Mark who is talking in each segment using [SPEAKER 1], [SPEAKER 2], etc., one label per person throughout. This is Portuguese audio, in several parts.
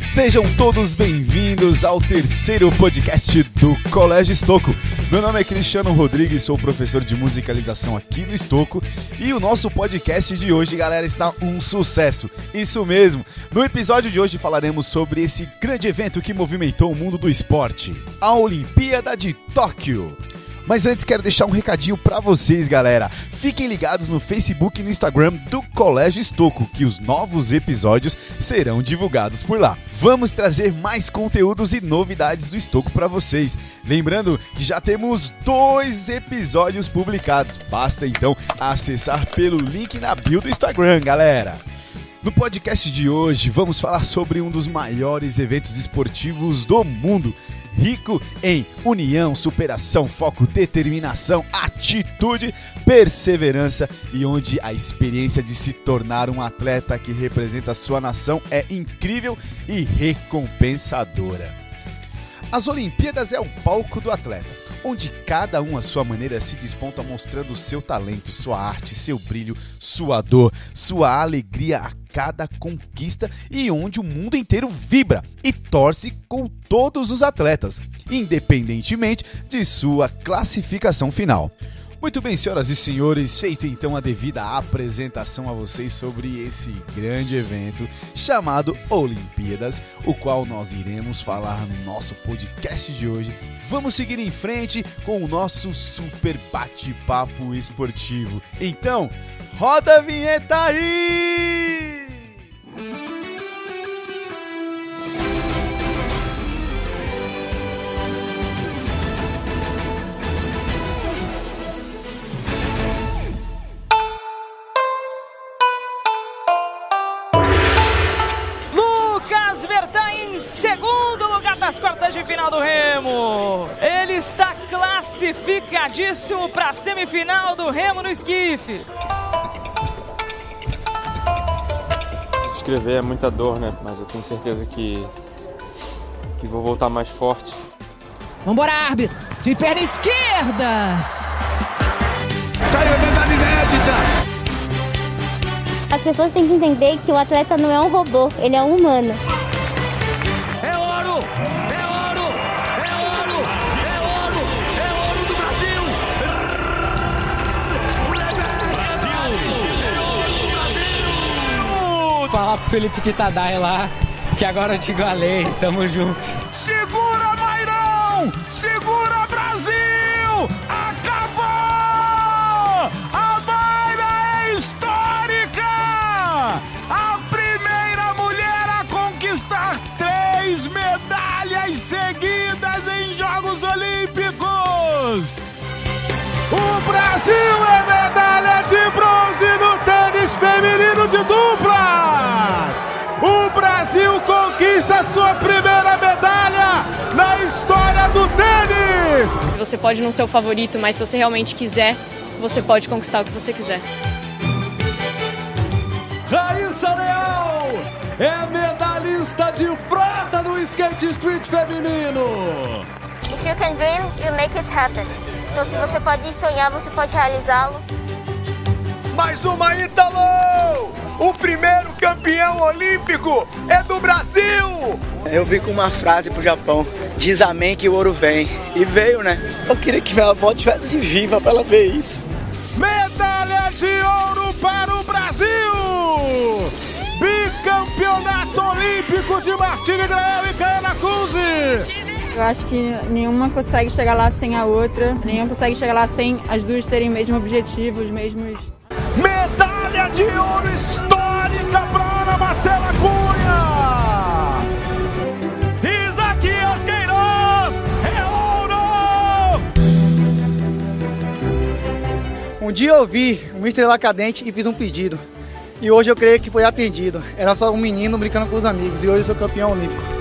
[SPEAKER 1] Sejam todos bem-vindos ao terceiro podcast do Colégio Estoco. Meu nome é Cristiano Rodrigues, sou professor de musicalização aqui no Estoco e o nosso podcast de hoje, galera, está um sucesso. Isso mesmo. No episódio de hoje falaremos sobre esse grande evento que movimentou o mundo do esporte, a Olimpíada de Tóquio. Mas antes quero deixar um recadinho para vocês, galera. Fiquem ligados no Facebook e no Instagram do Colégio Estoco, que os novos episódios serão divulgados por lá. Vamos trazer mais conteúdos e novidades do Estoco para vocês. Lembrando que já temos dois episódios publicados. Basta então acessar pelo link na bio do Instagram, galera. No podcast de hoje, vamos falar sobre um dos maiores eventos esportivos do mundo, rico em união, superação, foco, determinação, atitude, perseverança e onde a experiência de se tornar um atleta que representa a sua nação é incrível e recompensadora. As Olimpíadas é o palco do atleta onde cada um à sua maneira se desponta mostrando seu talento, sua arte, seu brilho, sua dor, sua alegria a cada conquista e onde o mundo inteiro vibra e torce com todos os atletas, independentemente de sua classificação final. Muito bem, senhoras e senhores, feito então a devida apresentação a vocês sobre esse grande evento chamado Olimpíadas, o qual nós iremos falar no nosso podcast de hoje. Vamos seguir em frente com o nosso super bate-papo esportivo. Então, roda a vinheta aí!
[SPEAKER 2] Classificadíssimo para a semifinal do Remo no esquife.
[SPEAKER 3] Escrever é muita dor, né? Mas eu tenho certeza que, que vou voltar mais forte.
[SPEAKER 4] Vambora, árbitro! De perna esquerda!
[SPEAKER 1] Saiu a medalha inédita!
[SPEAKER 5] As pessoas têm que entender que o atleta não é um robô, ele é um humano.
[SPEAKER 6] Falar pro Felipe Kitadai lá que agora eu te igualei, tamo junto.
[SPEAKER 7] Segura, Mairão! Segura, Brasil! Acabou! A Mayra é histórica! A primeira mulher a conquistar três medalhas seguidas em Jogos Olímpicos! O Brasil é medalha sua primeira medalha na história do tênis!
[SPEAKER 8] Você pode não ser o favorito, mas se você realmente quiser, você pode conquistar o que você quiser.
[SPEAKER 7] Raíssa Leal é medalhista de prata no skate street feminino!
[SPEAKER 5] If you can dream, you make it happen. Então se você pode sonhar, você pode realizá-lo.
[SPEAKER 7] Mais uma Ítalo! O primeiro campeão olímpico é do Brasil!
[SPEAKER 9] Eu vim com uma frase pro Japão: diz amém que o ouro vem. E veio, né? Eu queria que minha avó estivesse viva pra ela ver isso.
[SPEAKER 7] Medalha de ouro para o Brasil! Bicampeonato olímpico de Martini Grael e Caiana Cunzi!
[SPEAKER 10] Eu acho que nenhuma consegue chegar lá sem a outra, nenhuma consegue chegar lá sem as duas terem o mesmo objetivo, os mesmos.
[SPEAKER 7] Medalha de ouro para Marcela Cunha! Isaquias Queiroz é ouro!
[SPEAKER 9] Um dia eu vi um estrela cadente e fiz um pedido. E hoje eu creio que foi atendido. Era só um menino brincando com os amigos. E hoje eu sou campeão olímpico.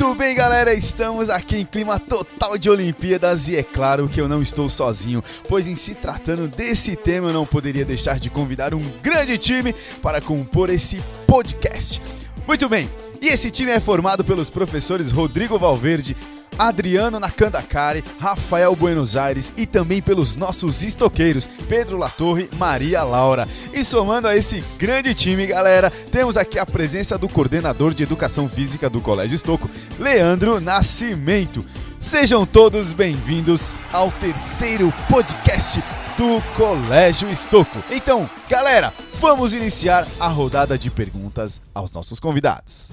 [SPEAKER 1] Muito bem, galera, estamos aqui em clima total de Olimpíadas e é claro que eu não estou sozinho, pois em se tratando desse tema eu não poderia deixar de convidar um grande time para compor esse podcast. Muito bem, e esse time é formado pelos professores Rodrigo Valverde, Adriano Nakandakari, Rafael Buenos Aires e também pelos nossos estoqueiros Pedro Latorre, Maria Laura. E somando a esse grande time, galera, temos aqui a presença do coordenador de Educação Física do Colégio Estoco, Leandro Nascimento. Sejam todos bem-vindos ao terceiro podcast do Colégio Estoco. Então, galera, vamos iniciar a rodada de perguntas aos nossos convidados.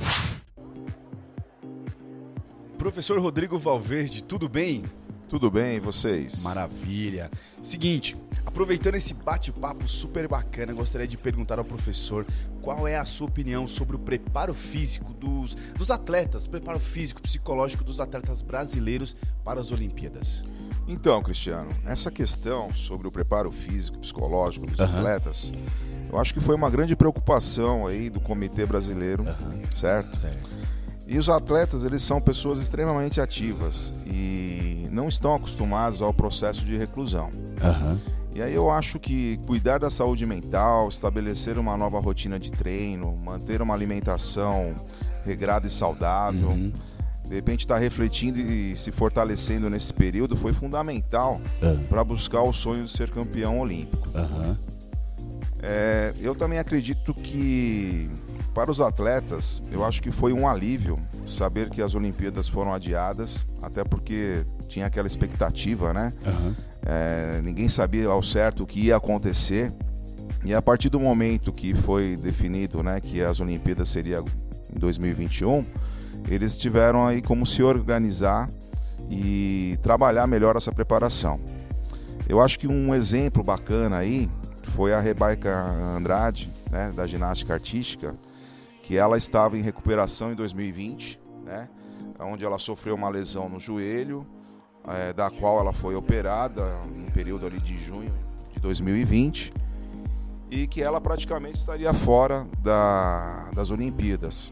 [SPEAKER 1] Professor Rodrigo Valverde, tudo bem?
[SPEAKER 11] Tudo bem, e vocês?
[SPEAKER 1] Maravilha. Seguinte, aproveitando esse bate-papo super bacana, gostaria de perguntar ao professor qual é a sua opinião sobre o preparo físico dos, dos atletas, preparo físico, psicológico dos atletas brasileiros para as Olimpíadas.
[SPEAKER 11] Então, Cristiano, essa questão sobre o preparo físico, psicológico dos uhum. atletas, eu acho que foi uma grande preocupação aí do Comitê Brasileiro, uhum. certo?
[SPEAKER 1] Certo.
[SPEAKER 11] E os atletas, eles são pessoas extremamente ativas e não estão acostumados ao processo de reclusão.
[SPEAKER 1] Uhum.
[SPEAKER 11] E aí eu acho que cuidar da saúde mental, estabelecer uma nova rotina de treino, manter uma alimentação regrada e saudável, uhum. De repente estar tá refletindo e se fortalecendo nesse período foi fundamental uhum. para buscar o sonho de ser campeão olímpico. É, eu também acredito que para os atletas, eu acho que foi um alívio saber que as Olimpíadas foram adiadas, até porque tinha aquela expectativa, né?
[SPEAKER 1] Uhum.
[SPEAKER 11] É, ninguém sabia ao certo o que ia acontecer. E a partir do momento que foi definido, né, que as Olimpíadas seria em 2021, eles tiveram aí como se organizar e trabalhar melhor essa preparação. Eu acho que um exemplo bacana aí foi a Rebeca Andrade, né, da ginástica artística, que ela estava em recuperação em 2020, né? Onde ela sofreu uma lesão no joelho, é, da qual ela foi operada no período ali de junho de 2020 e que ela praticamente estaria fora da, das Olimpíadas.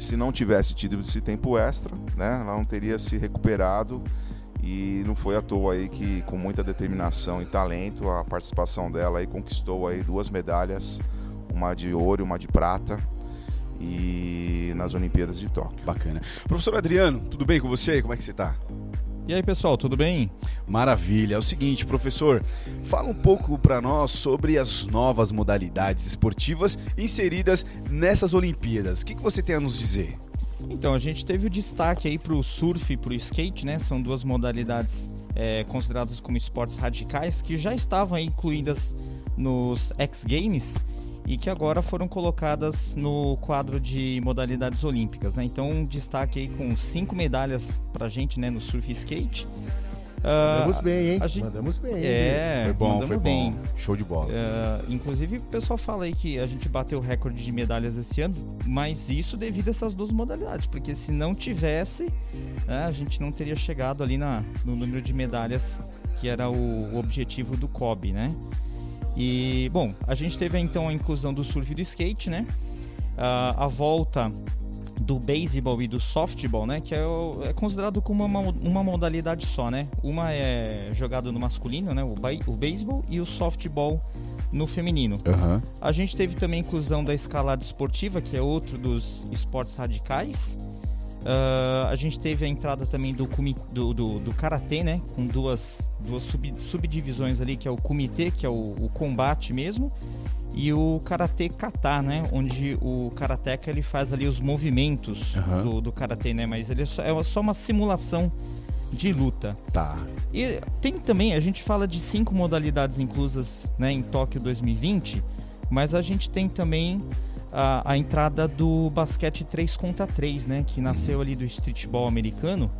[SPEAKER 11] Se não tivesse tido esse tempo extra, né, ela não teria se recuperado e não foi à toa aí que com muita determinação e talento a participação dela aí conquistou aí duas medalhas uma de ouro e uma de prata e nas Olimpíadas de Tóquio.
[SPEAKER 1] Bacana. Professor Adriano, tudo bem com você? Como é que você está?
[SPEAKER 12] E aí, pessoal, tudo bem?
[SPEAKER 1] Maravilha. É o seguinte, professor, fala um pouco para nós sobre as novas modalidades esportivas inseridas nessas Olimpíadas. O que, que você tem a nos dizer?
[SPEAKER 12] Então, a gente teve o destaque aí para o surf e para o skate, né? São duas modalidades é, consideradas como esportes radicais que já estavam incluídas nos X Games e que agora foram colocadas no quadro de modalidades olímpicas, né? Então, um destaque aí com cinco medalhas pra gente, né, no surf e skate.
[SPEAKER 13] Mandamos uh, bem, hein?
[SPEAKER 12] Gente...
[SPEAKER 13] Mandamos bem.
[SPEAKER 12] É,
[SPEAKER 1] foi bom, foi
[SPEAKER 12] bem.
[SPEAKER 1] bom. Show de bola.
[SPEAKER 12] Uh, inclusive, o pessoal fala aí que a gente bateu o recorde de medalhas esse ano, mas isso devido a essas duas modalidades, porque se não tivesse, né, a gente não teria chegado ali na, no número de medalhas que era o, o objetivo do COB, né? E, bom, a gente teve então a inclusão do surf e do skate, né? Uh, a volta do beisebol e do softball, né? Que é, o, é considerado como uma, uma, modalidade só, né? Uma é jogado no masculino, né? O, o beisebol e o softball no feminino.
[SPEAKER 1] Uhum.
[SPEAKER 12] A gente teve também a inclusão da escalada esportiva, que é outro dos esportes radicais. Uh, a gente teve a entrada também do, do, do, do Karatê, né? Com duas, duas sub, subdivisões ali, que é o Kumite, que é o, o combate mesmo, e o Karatê Kata, né? Onde o Karateka ele faz ali os movimentos uhum. do, do Karatê, né? Mas ele é só, é só uma simulação de luta.
[SPEAKER 1] Tá.
[SPEAKER 12] E tem também, a gente fala de cinco modalidades inclusas né, em Tóquio 2020, mas a gente tem também a, a entrada do basquete 3 contra 3, né? Que nasceu ali do streetball americano.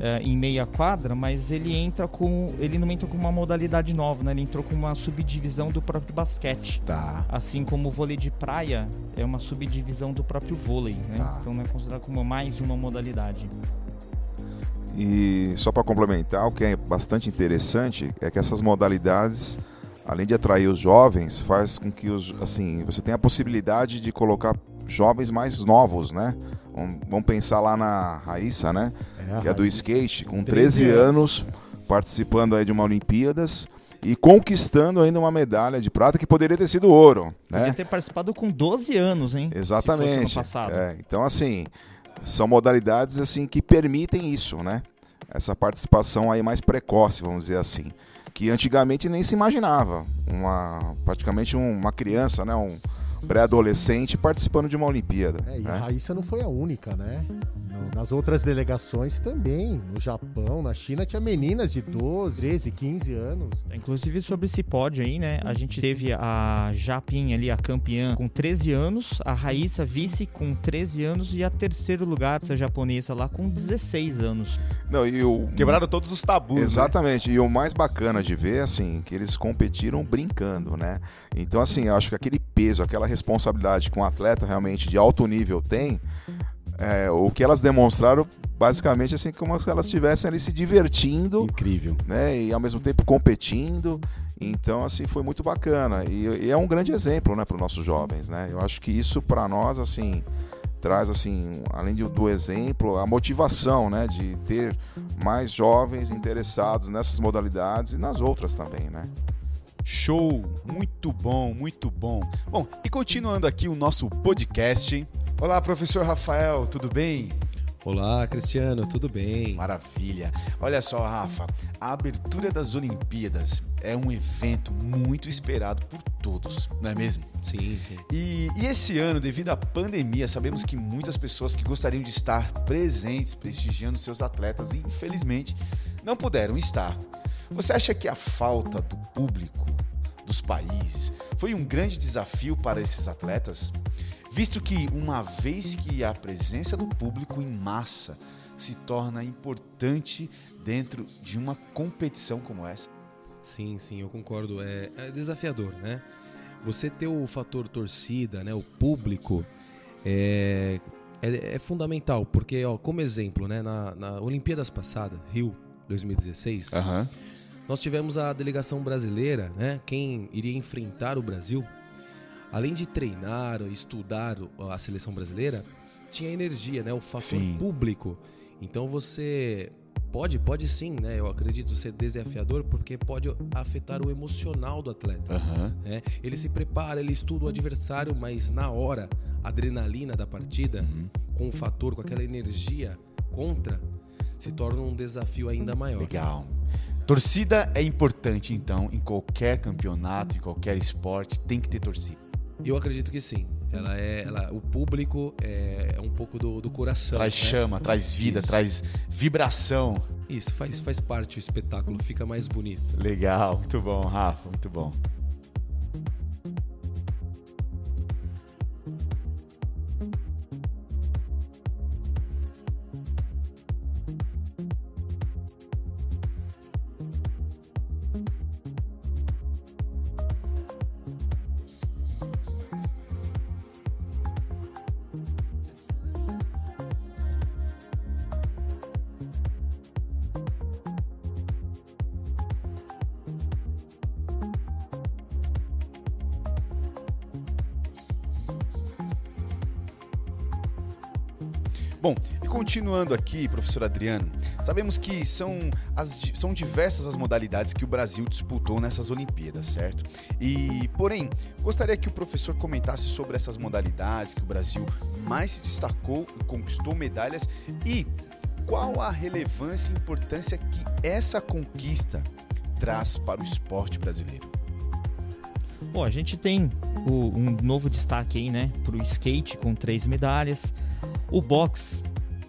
[SPEAKER 12] É, em meia quadra, mas ele entra com. ele não entra com uma modalidade nova, né? Ele entrou com uma subdivisão do próprio basquete.
[SPEAKER 1] Tá.
[SPEAKER 12] Assim como o vôlei de praia é uma subdivisão do próprio vôlei, né? Tá. Então é considerado como mais uma modalidade.
[SPEAKER 11] E só para complementar, o que é bastante interessante é que essas modalidades além de atrair os jovens, faz com que os, assim, você tenha a possibilidade de colocar jovens mais novos, né? Vamos pensar lá na Raíssa, né? É, que é do skate, com 13, 13 anos, participando aí de uma Olimpíadas e conquistando ainda uma medalha de prata que poderia ter sido ouro. Né?
[SPEAKER 12] Poderia ter participado com 12 anos, hein?
[SPEAKER 11] Exatamente. É, então, assim, são modalidades assim que permitem isso, né? Essa participação aí mais precoce, vamos dizer assim. Que antigamente nem se imaginava. Uma, praticamente uma criança, né? Um, pré-adolescente participando de uma Olimpíada.
[SPEAKER 13] É, e
[SPEAKER 11] né?
[SPEAKER 13] a Raíssa não foi a única, né? Nas outras delegações também. No Japão, na China, tinha meninas de 12, 13, 15 anos.
[SPEAKER 12] Inclusive sobre esse pódio aí, né? A gente teve a Japinha ali, a campeã, com 13 anos, a Raíssa vice com 13 anos e a terceiro lugar, essa japonesa lá, com 16 anos.
[SPEAKER 1] Não, e o... Quebraram todos os tabus. Né?
[SPEAKER 11] Exatamente. Né? E o mais bacana de ver, assim, que eles competiram brincando, né? Então, assim, eu acho que aquele peso, aquela responsabilidade que um atleta realmente de alto nível tem, é, o que elas demonstraram basicamente assim como se elas estivessem ali se divertindo
[SPEAKER 1] incrível.
[SPEAKER 11] né e ao mesmo tempo competindo. Então assim foi muito bacana. E, e é um grande exemplo né para os nossos jovens né. Eu acho que isso para nós assim traz assim além do, do exemplo a motivação né de ter mais jovens interessados nessas modalidades e nas outras também né
[SPEAKER 1] Show! Muito bom, muito bom. Bom, e continuando aqui o nosso podcast. Olá, professor Rafael, tudo bem?
[SPEAKER 14] Olá, Cristiano, tudo bem?
[SPEAKER 1] Maravilha. Olha só, Rafa, a abertura das Olimpíadas é um evento muito esperado por todos, não é mesmo?
[SPEAKER 14] Sim, sim.
[SPEAKER 1] E, e esse ano, devido à pandemia, sabemos que muitas pessoas que gostariam de estar presentes, prestigiando seus atletas, infelizmente não puderam estar. Você acha que a falta do público dos países foi um grande desafio para esses atletas? Visto que, uma vez que a presença do público em massa se torna importante dentro de uma competição como essa?
[SPEAKER 14] Sim, sim, eu concordo. É, é desafiador, né? Você ter o fator torcida, né, o público, é, é, é fundamental, porque, ó, como exemplo, né, na, na Olimpíadas passada, Rio 2016, uhum nós tivemos a delegação brasileira, né? Quem iria enfrentar o Brasil, além de treinar, estudar a seleção brasileira, tinha energia, né? O fator sim. público. Então você pode, pode sim, né? Eu acredito ser desafiador porque pode afetar o emocional do atleta. Uhum. Né? Ele se prepara, ele estuda o adversário, mas na hora, a adrenalina da partida, uhum. com o fator, com aquela energia contra, se torna um desafio ainda maior.
[SPEAKER 1] Legal. Torcida é importante, então, em qualquer campeonato, em qualquer esporte, tem que ter torcida.
[SPEAKER 14] Eu acredito que sim. Ela é, ela, o público é, é um pouco do, do coração.
[SPEAKER 1] Traz né? chama, traz vida, Isso. traz vibração.
[SPEAKER 14] Isso, faz, faz parte, o espetáculo fica mais bonito.
[SPEAKER 1] Legal, muito bom, Rafa, muito. Bom, continuando aqui, professor Adriano, sabemos que são, as, são diversas as modalidades que o Brasil disputou nessas Olimpíadas, certo? E, porém, gostaria que o professor comentasse sobre essas modalidades que o Brasil mais se destacou e conquistou medalhas e qual a relevância e importância que essa conquista traz para o esporte brasileiro.
[SPEAKER 12] Bom, a gente tem o, um novo destaque aí, né, para o skate com três medalhas, o boxe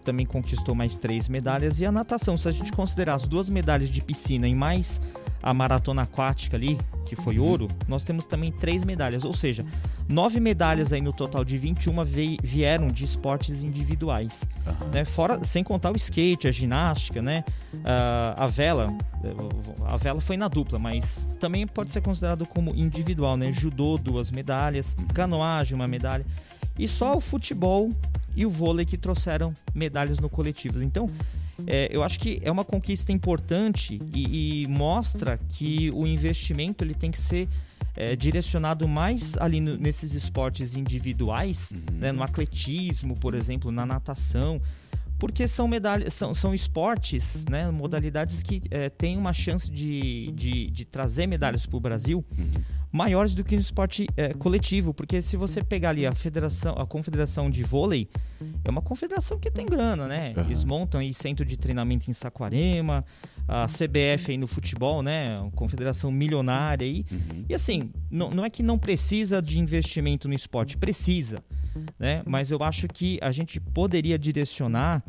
[SPEAKER 12] também conquistou mais três medalhas e a natação, se a gente considerar as duas medalhas de piscina e mais a maratona aquática ali, que foi uhum. ouro, nós temos também três medalhas, ou seja, nove medalhas aí no total de 21 vieram de esportes individuais, uhum. né? Fora, sem contar o skate, a ginástica, né? Uh, a vela, a vela foi na dupla, mas também pode ser considerado como individual, né? Judô, duas medalhas, uhum. canoagem, uma medalha. E só o futebol e o vôlei que trouxeram medalhas no coletivo. Então, é, eu acho que é uma conquista importante e, e, mostra que o investimento ele tem que ser é, direcionado mais ali no- nesses esportes individuais, né, no atletismo, por exemplo, na natação, porque são medalhas, são, são esportes, né, modalidades que é, têm uma chance de, de, de trazer medalhas para o Brasil maiores do que no esporte é, coletivo, porque se você pegar ali a federação, a confederação de vôlei, é uma confederação que tem grana, né?
[SPEAKER 1] Aham.
[SPEAKER 12] Eles montam aí centro de treinamento em Saquarema, a CBF aí no futebol, né? Uma confederação milionária aí. E assim, não, não é que não precisa de investimento no esporte, precisa, né? Mas eu acho que a gente poderia direcionar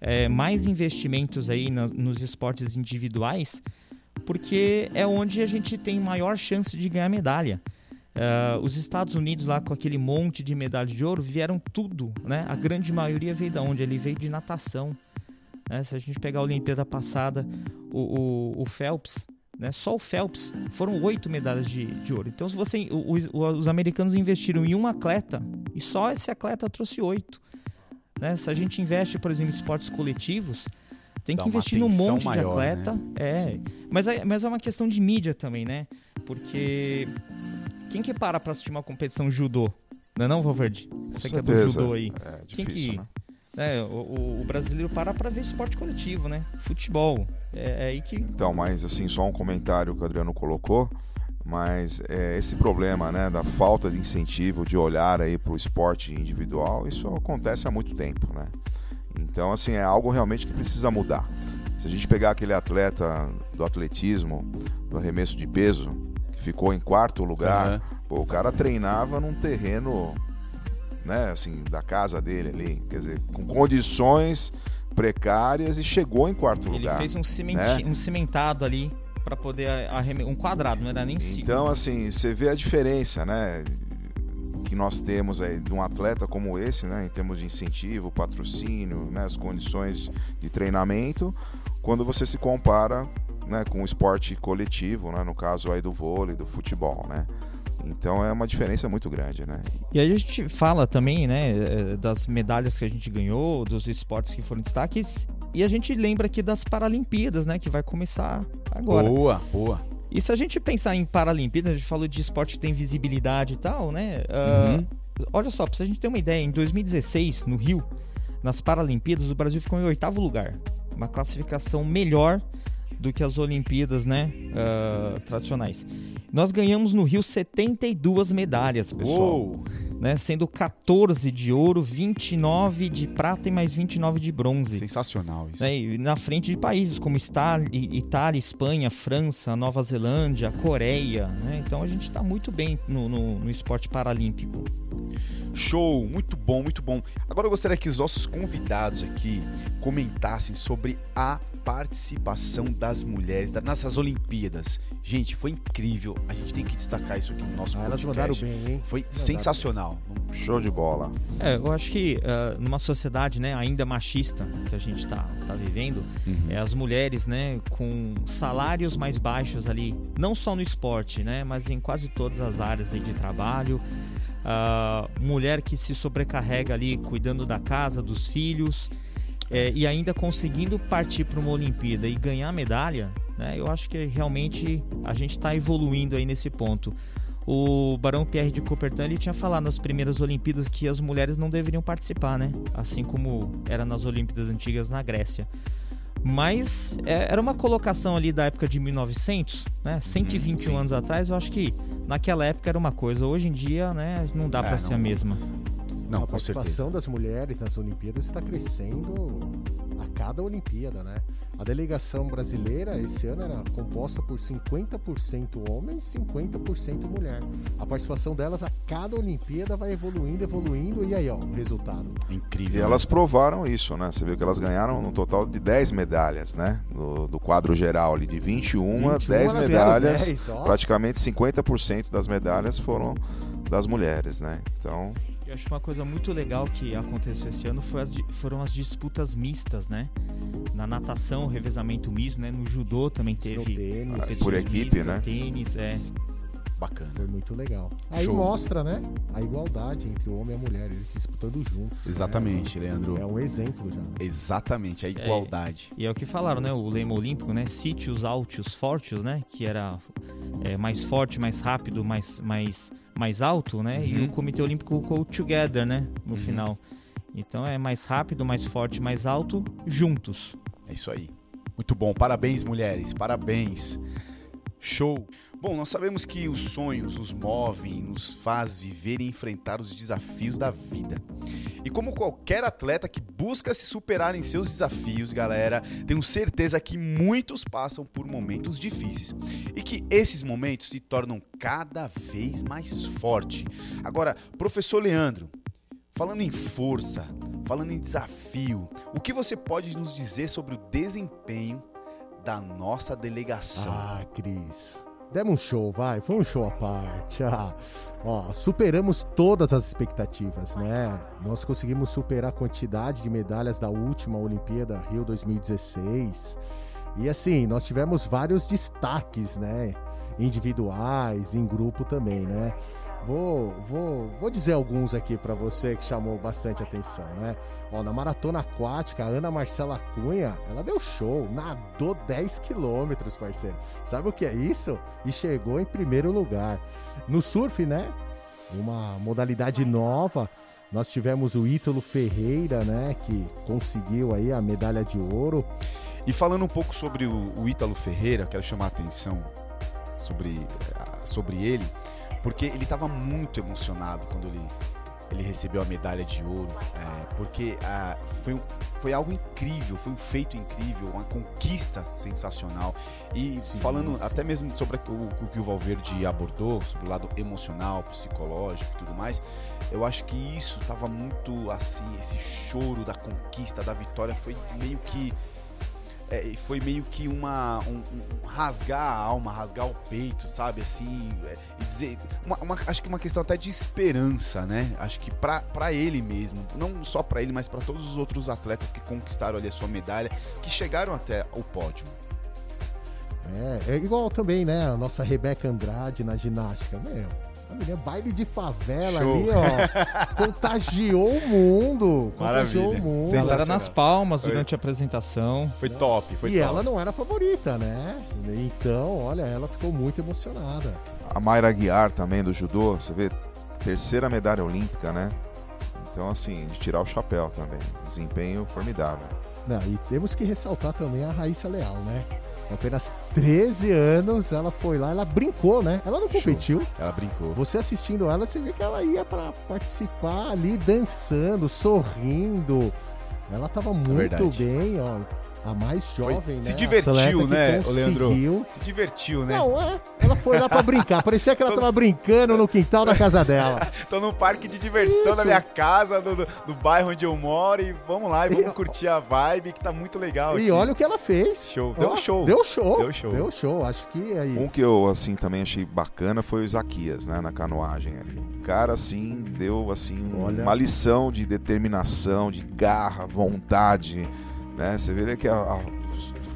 [SPEAKER 12] é, mais investimentos aí na- nos esportes individuais, porque é onde a gente tem maior chance de ganhar medalha. Ah, os Estados Unidos lá com aquele monte de medalha de ouro vieram tudo, né? A grande maioria veio da onde? Ele veio de natação. né? Se a gente pegar a Olimpíada passada, o, o, o Phelps, né? Só o Phelps foram oito medalhas de, de ouro. Então, se você, os, os americanos investiram em um atleta e só esse atleta trouxe oito. Né? Se a gente investe, por exemplo, em esportes coletivos, tem
[SPEAKER 1] Dá
[SPEAKER 12] que investir num monte
[SPEAKER 1] maior,
[SPEAKER 12] de atleta.
[SPEAKER 1] né?
[SPEAKER 12] É, mas é, mas é uma questão de mídia também, né? Porque quem que para pra assistir uma competição judô? Não é não, Valverde? Você que é do judô aí.
[SPEAKER 11] É
[SPEAKER 12] quem
[SPEAKER 11] difícil,
[SPEAKER 12] que...
[SPEAKER 11] né?
[SPEAKER 12] É, o, o- o brasileiro para pra ver esporte coletivo, né? Futebol. É, é aí que...
[SPEAKER 11] Então, mas assim, só um comentário que o Adriano colocou, mas é, esse problema, né, da falta de incentivo, de olhar aí para o esporte individual, isso acontece há muito tempo, né? Então, assim, é algo realmente que precisa mudar. Se a gente pegar aquele atleta do atletismo, do arremesso de peso, que ficou em quarto lugar,
[SPEAKER 1] Aham.
[SPEAKER 11] pô, o cara treinava num terreno, né, assim, da casa dele ali, quer dizer, com condições precárias e chegou em quarto
[SPEAKER 12] Ele
[SPEAKER 11] lugar.
[SPEAKER 12] fez um, cimenti...
[SPEAKER 11] né?
[SPEAKER 12] um cimentado ali pra poder arremessar. Um quadrado, não era nem círculo.
[SPEAKER 11] Então, assim, você vê a diferença, né? Que nós temos aí de um atleta como esse, né? Em termos de incentivo, patrocínio, né? As condições de treinamento, quando você se compara né, com o esporte coletivo, né? No caso aí do vôlei, do futebol, né? Então é uma diferença muito grande, né?
[SPEAKER 12] E aí a gente fala também, né, eh, das medalhas que a gente ganhou, dos esportes que foram destaques, e a gente lembra aqui das Paralimpíadas, né, que vai começar agora.
[SPEAKER 1] Boa, boa.
[SPEAKER 12] E se a gente pensar em Paralimpíadas, a gente falou de esporte que tem visibilidade e tal, né? ah,
[SPEAKER 1] Uhum.
[SPEAKER 12] Olha só, pra gente ter uma ideia, em 2016, no Rio, nas Paralimpíadas, o Brasil ficou em oitavo lugar. Uma classificação melhor do que as Olimpíadas, né? ah, tradicionais. Nós ganhamos no Rio 72 medalhas, pessoal.
[SPEAKER 1] Uou!
[SPEAKER 12] Né? Sendo 14 de ouro, 29 de prata e mais 29 de bronze.
[SPEAKER 1] Sensacional isso.
[SPEAKER 12] Né, e na frente de países como Itália, Espanha, França, Nova Zelândia, Coreia. né? Então a gente está muito bem no, no- no esporte paralímpico.
[SPEAKER 1] Show, muito bom, muito bom. Agora eu gostaria que os nossos convidados aqui comentassem sobre a participação das mulheres nessas Olimpíadas. Gente, foi incrível. A gente tem que destacar isso aqui no nosso
[SPEAKER 13] Ah, elas
[SPEAKER 1] podcast.
[SPEAKER 13] mandaram bem, hein?
[SPEAKER 1] Foi
[SPEAKER 13] Mandaram
[SPEAKER 1] sensacional.
[SPEAKER 11] Show de bola.
[SPEAKER 12] É, eu acho que ah, numa sociedade né, ainda machista que a gente está tá vivendo, é, as mulheres né, com salários mais baixos ali, não só no esporte, né, mas em quase todas as áreas aí de trabalho. Ah, mulher que se sobrecarrega ali cuidando da casa, dos filhos, é, e ainda conseguindo partir para uma Olimpíada e ganhar medalha, né, eu acho que realmente a gente está evoluindo aí nesse ponto. O Barão Pierre de Coubertin ele tinha falado nas primeiras Olimpíadas que as mulheres não deveriam participar, né? Assim como era nas Olimpíadas antigas na Grécia. Mas é, era uma colocação ali da época de 1900, né? 121 anos atrás, eu acho que naquela época era uma coisa. Hoje em dia, né, não dá
[SPEAKER 13] É,
[SPEAKER 12] pra ser
[SPEAKER 13] não-
[SPEAKER 12] a mesma.
[SPEAKER 1] Não,
[SPEAKER 13] a participação das mulheres nas Olimpíadas está crescendo a cada Olimpíada, né? A delegação brasileira esse ano era composta por 50% homens, 50% mulher. A participação delas a cada Olimpíada vai evoluindo, evoluindo e aí, ó, o resultado.
[SPEAKER 1] Incrível.
[SPEAKER 11] E elas provaram isso, né? Você viu que elas ganharam no total de 10 medalhas, né? Do, do quadro geral ali, de 21,
[SPEAKER 13] 21,
[SPEAKER 11] 10
[SPEAKER 13] elas ganharam
[SPEAKER 11] medalhas.
[SPEAKER 13] 10, ó.
[SPEAKER 11] praticamente 50% das medalhas foram das mulheres, né? Então,
[SPEAKER 12] Eu acho que uma coisa muito legal que aconteceu esse ano foi as foram as disputas mistas, né? Na natação, revezamento misto, né? No judô também teve
[SPEAKER 13] tênis.
[SPEAKER 11] Por equipe,
[SPEAKER 12] mistas,
[SPEAKER 11] né?
[SPEAKER 12] Tênis, é.
[SPEAKER 1] Bacana.
[SPEAKER 13] Foi muito legal. Aí
[SPEAKER 1] Show.
[SPEAKER 13] mostra, né, a igualdade entre o homem e a mulher, eles disputando juntos.
[SPEAKER 1] Exatamente,
[SPEAKER 13] né?
[SPEAKER 1] Leandro.
[SPEAKER 13] É um exemplo já.
[SPEAKER 1] Exatamente, a igualdade.
[SPEAKER 12] E é o que falaram, né? O lema olímpico, né? Sítios altos fortes, né? Que era é, mais forte, mais rápido, mais, mais, mais alto, né? E
[SPEAKER 1] Uhum.
[SPEAKER 12] o Comitê Olímpico colocou together, né? No final. Então é mais rápido, mais forte, mais alto, juntos.
[SPEAKER 1] É isso aí. Muito bom. Parabéns, mulheres. Parabéns. Show. Bom, nós sabemos que os sonhos nos movem, nos faz viver e enfrentar os desafios da vida. E como qualquer atleta que busca se superar em seus desafios, galera, tenho certeza que muitos passam por momentos difíceis e que esses momentos se tornam cada vez mais forte. Agora, professor Leandro, falando em força, falando em desafio, o que você pode nos dizer sobre o desempenho da nossa delegação?
[SPEAKER 13] Ah, Cris. Demos um show, vai. Foi um show à parte. Ah, ó, superamos todas as expectativas, né? Nós conseguimos superar a quantidade de medalhas da última Olimpíada Rio 2016. E assim, nós tivemos vários destaques, né? Individuais, em grupo também, né? Vou, vou, vou dizer alguns aqui para você que chamou bastante atenção, né? Ó, na maratona aquática, a Ana Marcela Cunha, ela deu show, nadou 10 quilômetros, parceiro. Sabe o que é isso? E chegou em primeiro lugar. No surf, né? Uma modalidade nova. Nós tivemos o Ítalo Ferreira, né? Que conseguiu aí a medalha de ouro.
[SPEAKER 1] E falando um pouco sobre o, o Ítalo Ferreira, quero chamar a atenção sobre, sobre ele, porque ele estava muito emocionado quando ele, ele recebeu a medalha de ouro, é, porque ah, foi, foi algo incrível, foi um feito incrível, uma conquista sensacional. E falando
[SPEAKER 13] sim.
[SPEAKER 1] até mesmo sobre o, o que o Valverde abordou, sobre o lado emocional, psicológico e tudo mais, eu acho que isso estava muito assim, esse choro da conquista, da vitória, foi meio que é, foi meio que uma um, um rasgar a alma, rasgar o peito, sabe? Assim, é, e dizer, uma, uma- acho que uma questão até de esperança, né? Acho que pra ele mesmo, não só pra ele, mas pra todos os outros atletas que conquistaram ali a sua medalha, que chegaram até o pódio.
[SPEAKER 13] É, é igual também, né? A nossa Rebeca Andrade na ginástica. A menina baile de favela
[SPEAKER 1] Show.
[SPEAKER 13] ali, ó. contagiou o mundo. Contagiou o mundo.
[SPEAKER 12] Galera nas palmas
[SPEAKER 1] Foi.
[SPEAKER 12] durante a apresentação.
[SPEAKER 1] Foi top, foi
[SPEAKER 13] e
[SPEAKER 1] top.
[SPEAKER 13] ela não era a favorita, né? Então, olha, ela ficou muito emocionada.
[SPEAKER 11] A Mayra Guiar também do judô, você vê, terceira medalha olímpica, né? Então, assim, de tirar o chapéu também. Desempenho formidável.
[SPEAKER 13] Não, e temos que ressaltar também a Raíssa Leal, né? Apenas 13 anos, ela foi lá, ela brincou, né? Ela não competiu.
[SPEAKER 1] Ela brincou.
[SPEAKER 13] Você assistindo ela, você vê que ela ia pra participar ali, dançando, sorrindo. Ela tava muito
[SPEAKER 1] verdade.
[SPEAKER 13] bem, ó. A mais
[SPEAKER 1] Foi-
[SPEAKER 13] jovem, né?
[SPEAKER 1] se divertiu, né, Leandro? Se divertiu, né?
[SPEAKER 13] Não, é. Ela foi lá pra brincar. Parecia que ela tava brincando no quintal da casa dela.
[SPEAKER 1] Tô num parque de diversão
[SPEAKER 13] Isso.
[SPEAKER 1] da minha casa, do, do, do bairro onde eu moro, e vamos lá, e vamos curtir a vibe, que tá muito legal.
[SPEAKER 13] E
[SPEAKER 1] aqui.
[SPEAKER 13] olha o que ela fez.
[SPEAKER 1] Show. Deu
[SPEAKER 13] Ó,
[SPEAKER 1] show.
[SPEAKER 13] Deu show.
[SPEAKER 1] Deu show.
[SPEAKER 13] Deu show. Acho que aí.
[SPEAKER 11] Um que eu, assim, também achei bacana foi o Isaquias, né? Na canoagem ali. O cara, assim, deu, assim,
[SPEAKER 13] Olha.
[SPEAKER 11] uma lição de determinação, de garra, vontade, né? Você vê que a- a-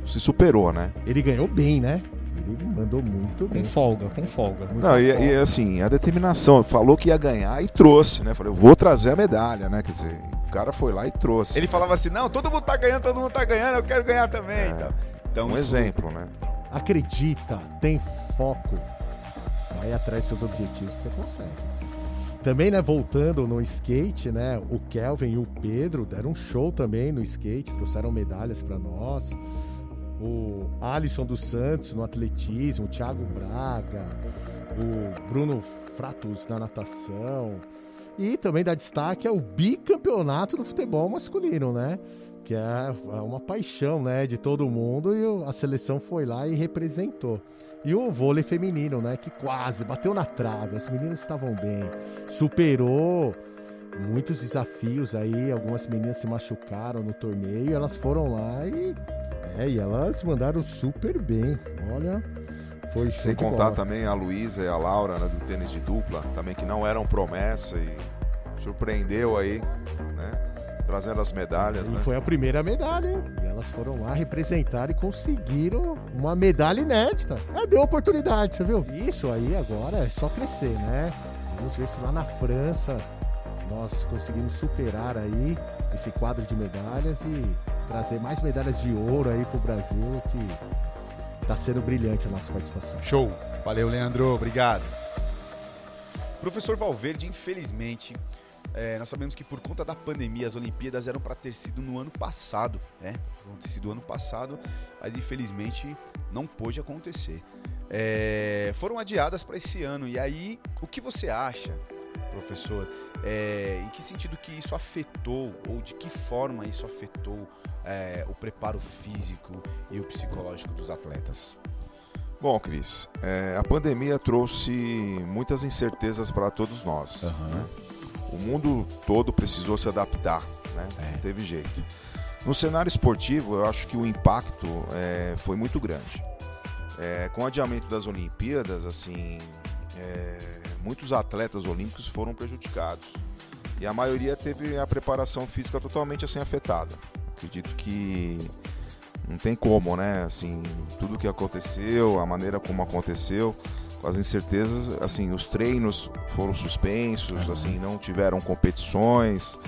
[SPEAKER 11] se superou, né?
[SPEAKER 13] Ele ganhou bem, né? Ele mandou muito bem.
[SPEAKER 12] Com folga, com folga.
[SPEAKER 13] Muito
[SPEAKER 11] Não, e,
[SPEAKER 13] folga.
[SPEAKER 11] e, assim, a determinação, falou que ia ganhar e trouxe, né? Falei, eu vou trazer a medalha, né? Quer dizer, o cara foi lá e trouxe.
[SPEAKER 1] Ele falava assim: não, todo mundo tá ganhando, todo mundo tá ganhando, eu quero ganhar também. Então, então
[SPEAKER 11] um
[SPEAKER 1] isso-
[SPEAKER 11] exemplo, né?
[SPEAKER 13] acredita, tem foco, vai atrás dos seus objetivos que você consegue. Também, né, voltando no skate, né, o Kelvin e o Pedro deram um show também no skate, trouxeram medalhas para nós. O Alisson dos Santos no atletismo, o Thiago Braga, o Bruno Fratus na natação. E também dá destaque ao bicampeonato do futebol masculino, né? Que é é uma paixão, né, de todo mundo e a seleção foi lá e representou. E o vôlei feminino, né, que quase bateu na trave, as meninas estavam bem, superou muitos desafios aí, algumas meninas se machucaram no torneio, elas foram lá e é, e elas mandaram super bem. Olha, foi show
[SPEAKER 11] Sem contar
[SPEAKER 13] bola.
[SPEAKER 11] também a Luísa e a Laura, né, do tênis de dupla, também que não eram promessa e surpreendeu aí, né? trazendo as medalhas,
[SPEAKER 13] E
[SPEAKER 11] né?
[SPEAKER 13] foi a primeira medalha, hein? Elas foram lá representar e conseguiram uma medalha inédita. É, deu oportunidade, você viu? Isso aí agora é só crescer, né? Vamos ver se lá na França nós conseguimos superar aí esse quadro de medalhas e trazer mais medalhas de ouro aí pro Brasil, que tá sendo brilhante a nossa participação.
[SPEAKER 1] Show. Valeu, Leandro. Obrigado. Professor Valverde, infelizmente, é, nós sabemos que por conta da pandemia as Olimpíadas eram para ter sido no ano passado, né? Acontecido ano passado, mas infelizmente não pôde acontecer. É, foram adiadas para esse ano. E aí, o que você acha, professor? É, em que sentido que isso afetou ou de que forma isso afetou é, o preparo físico e o psicológico dos atletas?
[SPEAKER 11] Bom, Cris, é, a pandemia trouxe muitas incertezas para todos nós. né? O mundo todo precisou se adaptar, né? não teve jeito. No cenário esportivo, eu acho que o impacto é, foi muito grande. É, com o adiamento das Olimpíadas, assim, é, muitos atletas olímpicos foram prejudicados e a maioria teve a preparação física totalmente assim afetada. Acredito que não tem como, né? Assim, tudo que aconteceu, a maneira como aconteceu, com as incertezas, assim, os treinos foram suspensos, assim, não tiveram competições,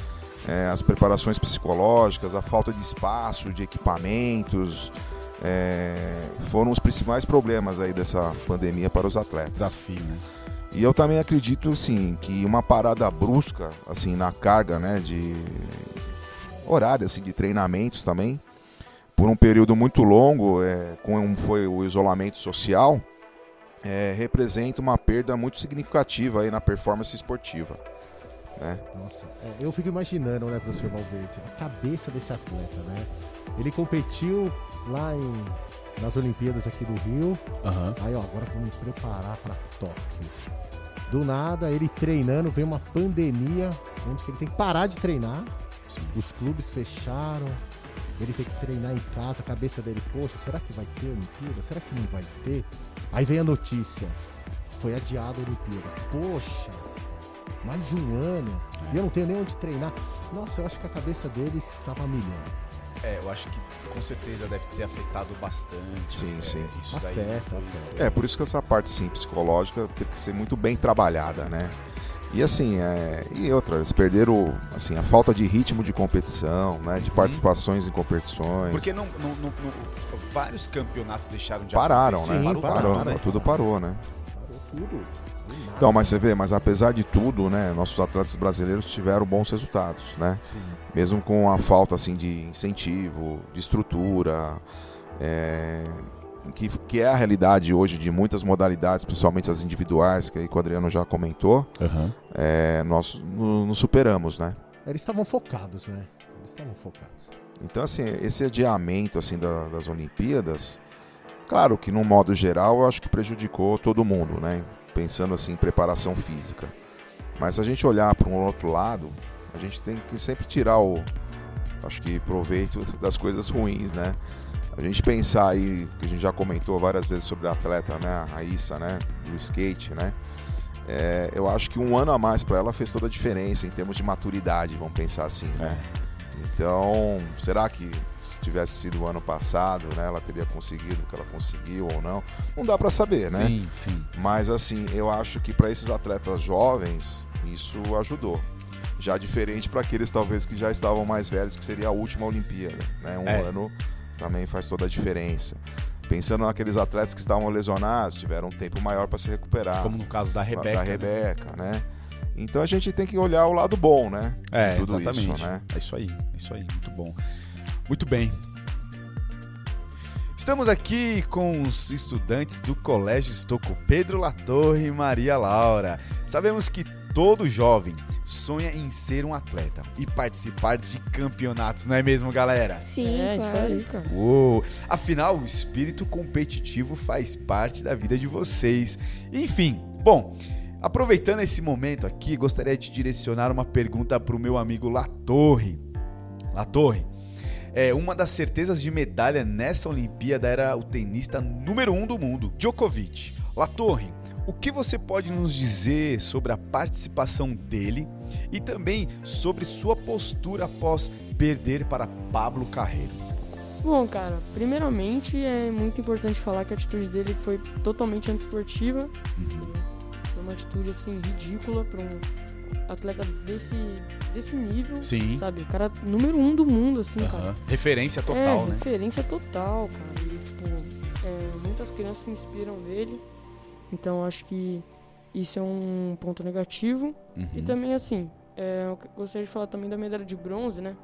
[SPEAKER 11] é, as preparações psicológicas, a falta de espaço, de equipamentos, é, foram os principais problemas aí dessa pandemia para os atletas.
[SPEAKER 1] Desafio, né?
[SPEAKER 11] E eu também acredito, sim, que uma parada brusca, assim, na carga, né, de horário, assim, de treinamentos também, por um período muito longo, é, como foi o isolamento social, é, representa uma perda muito significativa aí na performance esportiva. Né?
[SPEAKER 13] Nossa, é, eu fico imaginando, né, professor Valverde, a cabeça desse atleta, né? Ele competiu lá em, nas Olimpíadas aqui do Rio. Aí, ó, agora vou me preparar para Tóquio. Do nada, ele treinando, veio uma pandemia, onde que ele tem que parar de treinar. Os clubes fecharam. Ele tem que treinar em casa, a cabeça dele, poxa, será que vai ter Olimpíada? Será que não vai ter? Aí vem a notícia. Foi adiada a Olimpíada. Poxa, mais um ano. E eu não tenho nem onde treinar. Nossa, eu acho que a cabeça dele estava milhão.
[SPEAKER 1] É, eu acho que com certeza deve ter afetado bastante.
[SPEAKER 11] Sim,
[SPEAKER 1] é,
[SPEAKER 11] sim.
[SPEAKER 1] Isso daí.
[SPEAKER 13] Afeta,
[SPEAKER 1] foi-
[SPEAKER 13] afeta.
[SPEAKER 11] É, por isso que essa parte sim, psicológica teve que ser muito bem trabalhada, né? E assim, é, e outra, eles perderam assim, a falta de ritmo de competição, né? De participações em competições.
[SPEAKER 1] Porque não, não- não- vários campeonatos deixaram de
[SPEAKER 11] pararam,
[SPEAKER 1] acontecer.
[SPEAKER 11] né?
[SPEAKER 1] Parou,
[SPEAKER 11] parou,
[SPEAKER 1] parou, né?
[SPEAKER 11] tudo parou, né?
[SPEAKER 13] Parou tudo.
[SPEAKER 11] Então, mas você vê, mas apesar de tudo, né, nossos atletas brasileiros tiveram bons resultados, né?
[SPEAKER 13] Sim.
[SPEAKER 11] Mesmo com a falta assim de incentivo, de estrutura, é, que, que é a realidade hoje de muitas modalidades, principalmente as individuais, que aí o Adriano já comentou, é, nós no- nos superamos, né?
[SPEAKER 13] Eles estavam focados, né? Eles estavam focados.
[SPEAKER 11] Então, assim, esse adiamento assim da- das Olimpíadas, claro que no modo geral eu acho que prejudicou todo mundo, né? Pensando assim em preparação física. Mas se a gente olhar para um outro lado, a gente tem que sempre tirar o, acho que proveito das coisas ruins, né? A gente pensar aí, que a gente já comentou várias vezes sobre a atleta, né? A Raíssa, né? Do skate, né? É, eu acho que um ano a mais para ela fez toda a diferença em termos de maturidade, vamos pensar assim, né? Então, será que se tivesse sido o ano passado, né, ela teria conseguido o que ela conseguiu ou não? Não dá para saber, né?
[SPEAKER 1] Sim, sim.
[SPEAKER 11] Mas assim, eu acho que para esses atletas jovens isso ajudou. Já diferente para aqueles talvez que já estavam mais velhos, que seria a última Olimpíada, né? Um
[SPEAKER 1] É.
[SPEAKER 11] ano também faz toda a diferença. Pensando naqueles atletas que estavam lesionados, tiveram um tempo maior para se recuperar.
[SPEAKER 1] Como no caso da Rebeca,
[SPEAKER 11] Da
[SPEAKER 1] né?
[SPEAKER 11] Rebeca, né? Então a gente tem que olhar o lado bom, né?
[SPEAKER 1] É,
[SPEAKER 11] tudo
[SPEAKER 1] exatamente.
[SPEAKER 11] isso, né?
[SPEAKER 1] É isso aí, é isso aí, muito bom. Muito bem. Estamos aqui com os estudantes do Colégio Estoco, Pedro Latorre e Maria Laura. Sabemos que todo jovem sonha em ser um atleta e participar de campeonatos, não é mesmo, galera?
[SPEAKER 8] Sim,
[SPEAKER 2] É, isso
[SPEAKER 8] claro.
[SPEAKER 2] aí, cara.
[SPEAKER 1] Uou! Afinal, o espírito competitivo faz parte da vida de vocês. Enfim, bom, aproveitando esse momento aqui, gostaria de direcionar uma pergunta para o meu amigo Latorre. Latorre, é, uma das certezas de medalha nessa Olimpíada era o tenista número um do mundo, Djokovic. Latorre, o que você pode nos dizer sobre a participação dele e também sobre sua postura após perder para Pablo Carreiro.
[SPEAKER 15] Bom, cara, primeiramente é muito importante falar que a atitude dele foi totalmente antesportiva. Foi uma atitude assim ridícula para um atleta desse, desse nível.
[SPEAKER 1] Sim.
[SPEAKER 15] Sabe? O cara número um do mundo, assim,
[SPEAKER 1] Aham.
[SPEAKER 15] cara.
[SPEAKER 1] Referência
[SPEAKER 15] é,
[SPEAKER 1] total, né?
[SPEAKER 15] Referência total, cara. E, tipo, é, muitas crianças se inspiram nele. Então acho que isso é um ponto negativo.
[SPEAKER 1] Uhum.
[SPEAKER 15] E também, assim, é, eu gostaria de falar também da medalha de bronze, né?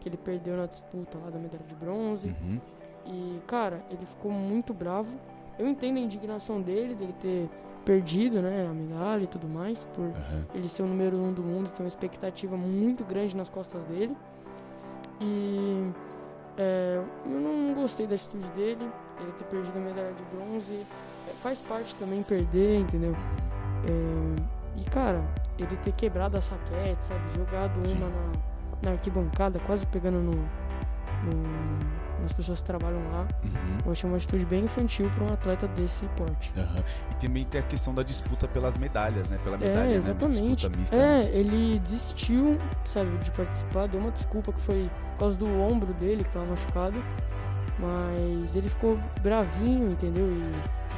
[SPEAKER 15] Que ele perdeu na disputa lá da medalha de bronze.
[SPEAKER 1] Uhum.
[SPEAKER 15] E, cara, ele ficou muito bravo. Eu entendo a indignação dele, dele ter perdido, né, a medalha e tudo mais, por ele ser o número um do mundo, ter uma expectativa muito grande nas costas dele. E é, eu não gostei da atitude dele, ele ter perdido a medalha de bronze. É, faz parte também perder, entendeu? É, e, cara, ele ter quebrado a saquete, sabe? Jogado uma na, na arquibancada, quase pegando no, no- nas pessoas que trabalham lá.
[SPEAKER 1] Uhum.
[SPEAKER 15] Eu achei uma atitude bem infantil para um atleta desse porte.
[SPEAKER 1] Aham. E também tem a questão da disputa pelas medalhas, né? Pela medalha,
[SPEAKER 15] É,
[SPEAKER 1] né?
[SPEAKER 15] exatamente.
[SPEAKER 1] Disputa mista.
[SPEAKER 15] É, ele desistiu, sabe, de participar, deu uma desculpa que foi por causa do ombro dele que tava machucado. Mas ele ficou bravinho, entendeu? E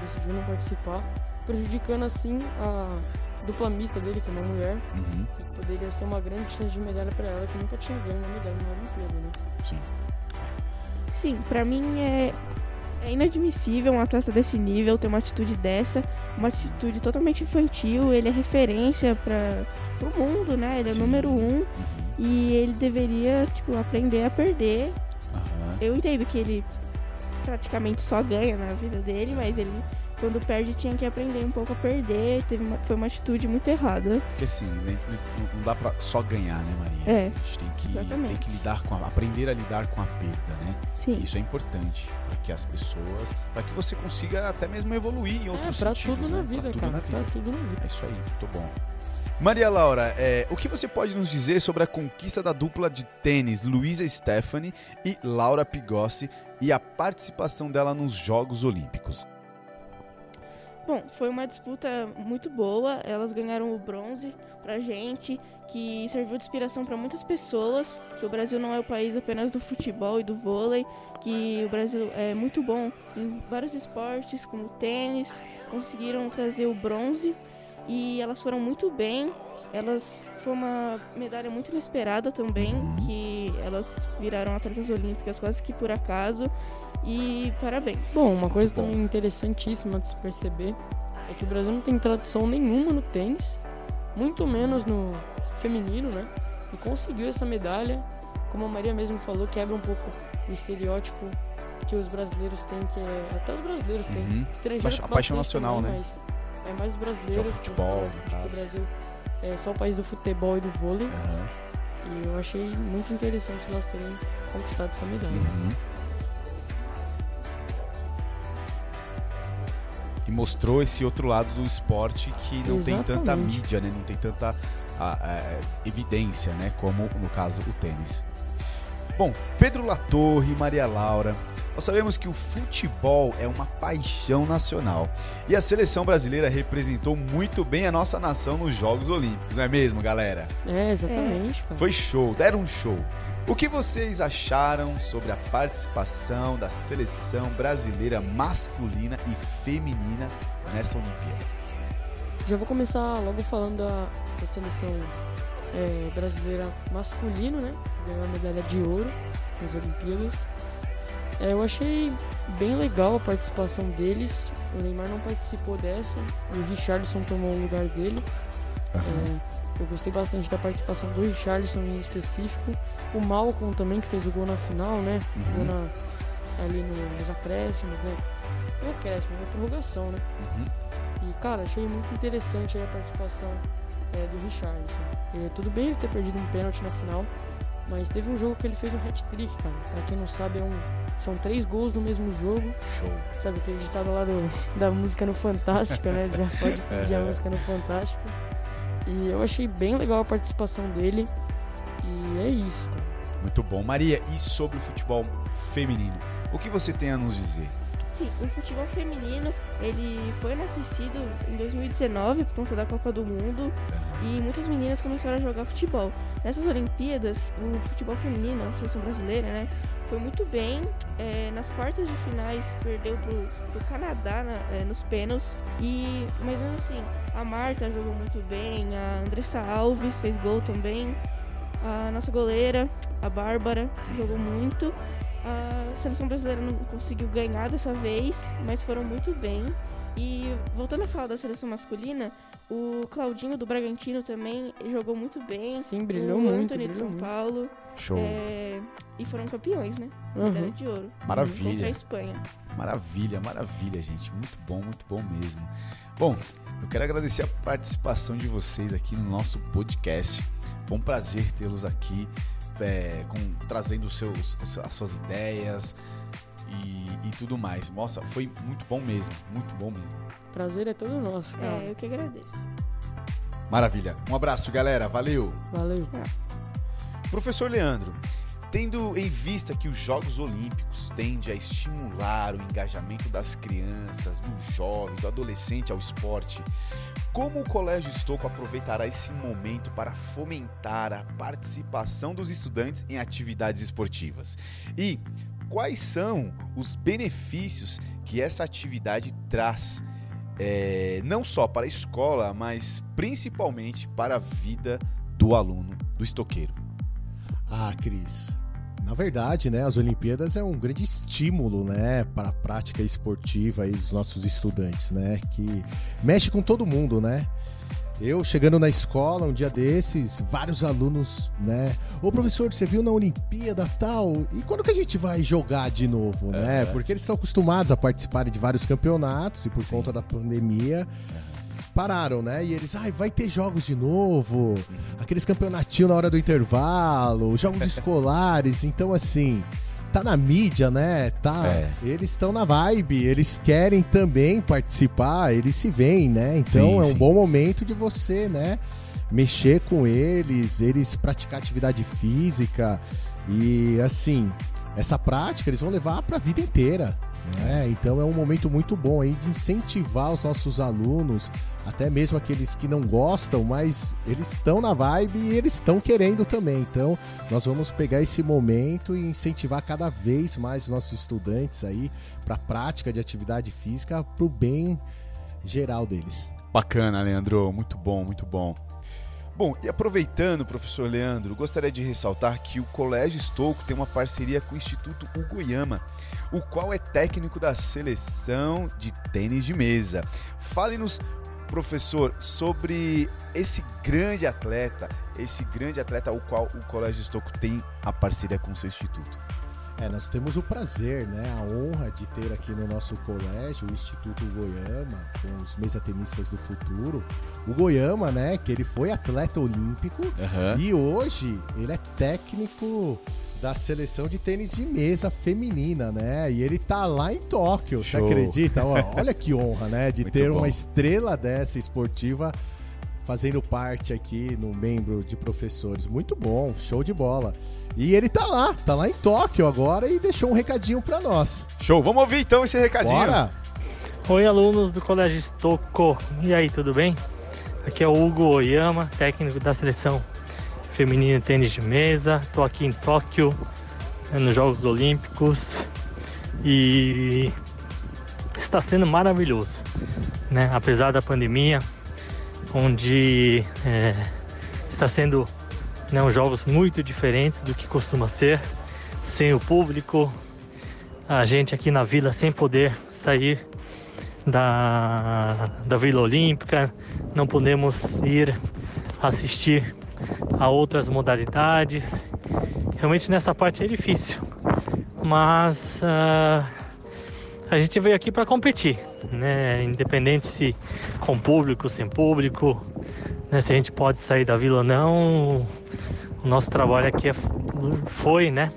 [SPEAKER 15] decidiu não participar, prejudicando assim a dupla mista dele, que é uma mulher.
[SPEAKER 1] Uhum.
[SPEAKER 15] Que poderia ser uma grande chance de medalha para ela, que nunca tinha ganho uma medalha na Olimpíada, né?
[SPEAKER 1] Sim.
[SPEAKER 16] Sim, pra mim é, é inadmissível um atleta desse nível ter uma atitude dessa, uma atitude totalmente infantil. Ele é referência para pro mundo, né? Ele é
[SPEAKER 1] Sim.
[SPEAKER 16] número um e ele deveria tipo aprender a perder.
[SPEAKER 1] Aham.
[SPEAKER 16] Eu entendo que ele praticamente só ganha na vida dele, mas ele quando perde tinha que aprender um pouco a perder. Teve uma- foi uma atitude muito errada.
[SPEAKER 1] Porque assim, né, não, dá pra só ganhar, né, Maria?
[SPEAKER 16] É,
[SPEAKER 1] A gente tem que,
[SPEAKER 16] exatamente.
[SPEAKER 1] tem que lidar com a, aprender a lidar com a perda, né?
[SPEAKER 16] Sim.
[SPEAKER 1] Isso é importante para que as pessoas, para que você consiga até mesmo evoluir em outros
[SPEAKER 15] É, pra
[SPEAKER 1] sentidos,
[SPEAKER 15] tudo na
[SPEAKER 1] né?
[SPEAKER 15] vida,
[SPEAKER 1] pra tudo
[SPEAKER 15] cara,
[SPEAKER 1] na
[SPEAKER 15] pra
[SPEAKER 1] vida.
[SPEAKER 15] tudo na vida.
[SPEAKER 1] É isso aí, muito bom. Maria Laura, é, o que você pode nos dizer sobre a conquista da dupla de tênis Luísa Stephanie e Laura Pigossi e a participação dela nos Jogos Olímpicos?
[SPEAKER 16] Bom, foi uma disputa muito boa. Elas ganharam o bronze pra gente, que serviu de inspiração para muitas pessoas, que o Brasil não é o país apenas do futebol e do vôlei, que o Brasil é muito bom em vários esportes, como tênis, conseguiram trazer o bronze e elas foram muito bem. Elas foi uma medalha muito inesperada também, que elas viraram atletas olímpicas quase que por acaso. E parabéns.
[SPEAKER 15] Bom, uma coisa também interessantíssima de se perceber é que o Brasil não tem tradição nenhuma no tênis, muito menos no feminino, né? E conseguiu essa medalha, como a Maria mesmo falou, quebra um pouco o estereótipo que os brasileiros têm, que é. Até os brasileiros têm.
[SPEAKER 1] Uhum.
[SPEAKER 15] Estrangeiro
[SPEAKER 1] a paixão nacional,
[SPEAKER 15] também,
[SPEAKER 1] né?
[SPEAKER 15] Mas é mais os brasileiros.
[SPEAKER 1] Que é o futebol, no
[SPEAKER 15] o
[SPEAKER 1] caso.
[SPEAKER 15] Brasil é só o país do futebol e do vôlei.
[SPEAKER 1] Aham.
[SPEAKER 15] E eu achei muito interessante nós terem conquistado essa medalha.
[SPEAKER 1] Uhum. E mostrou esse outro lado do esporte que não tem tanta
[SPEAKER 15] Exatamente.
[SPEAKER 1] mídia, né? Não tem tanta ah, ah, evidência, né? Como no caso o tênis. Bom, Pedro Latorre, Maria Laura, nós sabemos que o futebol é uma paixão nacional e a seleção brasileira representou muito bem a nossa nação nos Jogos Olímpicos, não é mesmo, galera?
[SPEAKER 15] É, exatamente, cara.
[SPEAKER 1] Foi show, deram um show. O que vocês acharam sobre a participação da seleção brasileira masculina e feminina nessa Olimpíada?
[SPEAKER 15] Já vou começar logo falando da, da seleção é, brasileira masculino, né? Ganhou a medalha de ouro nas Olimpíadas. É, eu achei bem legal a participação deles. O Neymar não participou dessa e o Richarlison tomou o lugar dele. É, eu gostei bastante da participação do Richarlison em específico. O Malcolm também, que fez o gol na final, né?
[SPEAKER 1] Uhum.
[SPEAKER 15] Na- ali no- nos acréscimos, né? Não acréscimo, na prorrogação, né? E, cara, achei muito interessante a participação é, do Richarlison. É, tudo bem ele ter perdido um pênalti na final, mas teve um jogo que ele fez um hat-trick, cara. Pra quem não sabe, é um, são três gols no mesmo jogo.
[SPEAKER 1] Show.
[SPEAKER 15] Sabe aquele ditado lá do, da música no Fantástico, né? Ele já pode pedir a
[SPEAKER 1] É.
[SPEAKER 15] música no Fantástico. E eu achei bem legal a participação dele. E é isso, cara.
[SPEAKER 1] Muito bom. Maria, e sobre o futebol feminino? O que você tem a nos dizer?
[SPEAKER 16] Sim, o futebol feminino, ele foi enaltecido em 2019 por conta da Copa do Mundo. e muitas meninas começaram a jogar futebol. Nessas Olimpíadas, o futebol feminino, a seleção brasileira, né, foi muito bem. É, nas quartas de finais perdeu pro, pro Canadá na, é, nos pênaltis. E, mas mesmo assim, a Marta jogou muito bem, a Andressa Alves fez gol também. A nossa goleira, a Bárbara, jogou muito. A seleção brasileira não conseguiu ganhar dessa vez, mas foram muito bem. E voltando a falar da seleção masculina, o Claudinho do Bragantino também jogou muito bem.
[SPEAKER 15] Sim, brilhou
[SPEAKER 16] o
[SPEAKER 15] muito,
[SPEAKER 16] Anthony de
[SPEAKER 15] brilhou
[SPEAKER 16] São
[SPEAKER 15] muito.
[SPEAKER 16] Paulo.
[SPEAKER 1] Show.
[SPEAKER 16] É, e foram campeões, né?
[SPEAKER 15] Uhum.
[SPEAKER 16] Medalha de ouro.
[SPEAKER 1] Maravilha.
[SPEAKER 16] Contra a Espanha.
[SPEAKER 1] Maravilha, maravilha, gente. Muito bom, muito bom mesmo. Bom, eu quero agradecer a participação de vocês aqui no nosso podcast. Foi um prazer tê-los aqui, é, com- trazendo os seus, as suas ideias e, e tudo mais. Nossa, foi muito bom mesmo, muito bom mesmo.
[SPEAKER 15] Prazer é todo nosso, cara.
[SPEAKER 16] É, eu que agradeço.
[SPEAKER 1] Maravilha. Um abraço, galera. Valeu.
[SPEAKER 15] Valeu.
[SPEAKER 1] Professor Leandro, tendo em vista que os Jogos Olímpicos tendem a estimular o engajamento das crianças, do jovem, do adolescente ao esporte, como o Colégio Estouco aproveitará esse momento para fomentar a participação dos estudantes em atividades esportivas? E quais são os benefícios que essa atividade traz, eh, não só para a escola, mas principalmente para a vida do aluno, do estoqueiro?
[SPEAKER 13] Ah, Cris. Na verdade, né, as Olimpíadas é um grande estímulo, né, para a prática esportiva aí dos nossos estudantes, né, que mexe com todo mundo, né? Eu chegando na escola um dia desses, vários alunos, né? Ô professor, você viu na Olimpíada tal? E quando que a gente vai jogar de novo, né? Porque eles estão acostumados a participarem de vários campeonatos e por conta da pandemia pararam, né? E eles, ai, vai ter jogos de novo, aqueles campeonatinhos na hora do intervalo, jogos escolares. Então, assim, tá na mídia, né? Tá.
[SPEAKER 1] É.
[SPEAKER 13] Eles estão na vibe, eles querem também participar, eles se veem, né? Então
[SPEAKER 1] Sim,
[SPEAKER 13] é um
[SPEAKER 1] sim.
[SPEAKER 13] bom momento de você, né? Mexer com eles, eles praticar atividade física e assim, essa prática eles vão levar para a vida inteira. Né? Então é um momento muito bom aí de incentivar os nossos alunos, até mesmo aqueles que não gostam, mas eles estão na vibe e eles estão querendo também. Então nós vamos pegar esse momento e incentivar cada vez mais os nossos estudantes aí para a prática de atividade física para o bem geral deles.
[SPEAKER 1] Bacana, Leandro. Muito bom, muito bom. Bom, e aproveitando, professor Leandro, gostaria de ressaltar que o Colégio Estouco tem uma parceria com o Instituto Ugoyama, o qual é técnico da seleção de tênis de mesa. Fale-nos, professor, sobre esse grande atleta, esse grande atleta ao qual o Colégio Estouco tem a parceria com o seu instituto.
[SPEAKER 13] É, nós temos o prazer, né, a honra de ter aqui no nosso colégio o Instituto Goiama, com os mesatenistas do futuro. O Goiama, né, que ele foi atleta olímpico
[SPEAKER 1] Aham.
[SPEAKER 13] e hoje ele é técnico da seleção de tênis de mesa feminina, né? E ele tá lá em Tóquio, você
[SPEAKER 1] Show.
[SPEAKER 13] acredita? Ó, olha que honra, né, de
[SPEAKER 1] Muito
[SPEAKER 13] ter
[SPEAKER 1] bom.
[SPEAKER 13] uma estrela dessa esportiva fazendo parte aqui no membro de professores. Muito bom, show de bola. E ele tá lá, tá lá em Tóquio agora e deixou um recadinho pra nós.
[SPEAKER 1] Show, vamos ouvir então esse recadinho.
[SPEAKER 13] Bora!
[SPEAKER 17] Oi, alunos do Colégio Estocco. E aí, tudo bem? Aqui é o Hugo Oyama, técnico da seleção feminina de tênis de mesa. Estou aqui em Tóquio, né, nos Jogos Olímpicos. E está sendo maravilhoso, né? Apesar da pandemia, onde é, está sendo né, jogos muito diferentes do que costuma ser, sem o público, a gente aqui na vila sem poder sair da, da Vila Olímpica, não podemos ir assistir a outras modalidades. Realmente nessa parte é difícil, mas ah, a gente veio aqui para competir, né? Independente se com público, sem público, né? se a gente pode sair da vila ou não. O nosso trabalho aqui é- foi, né?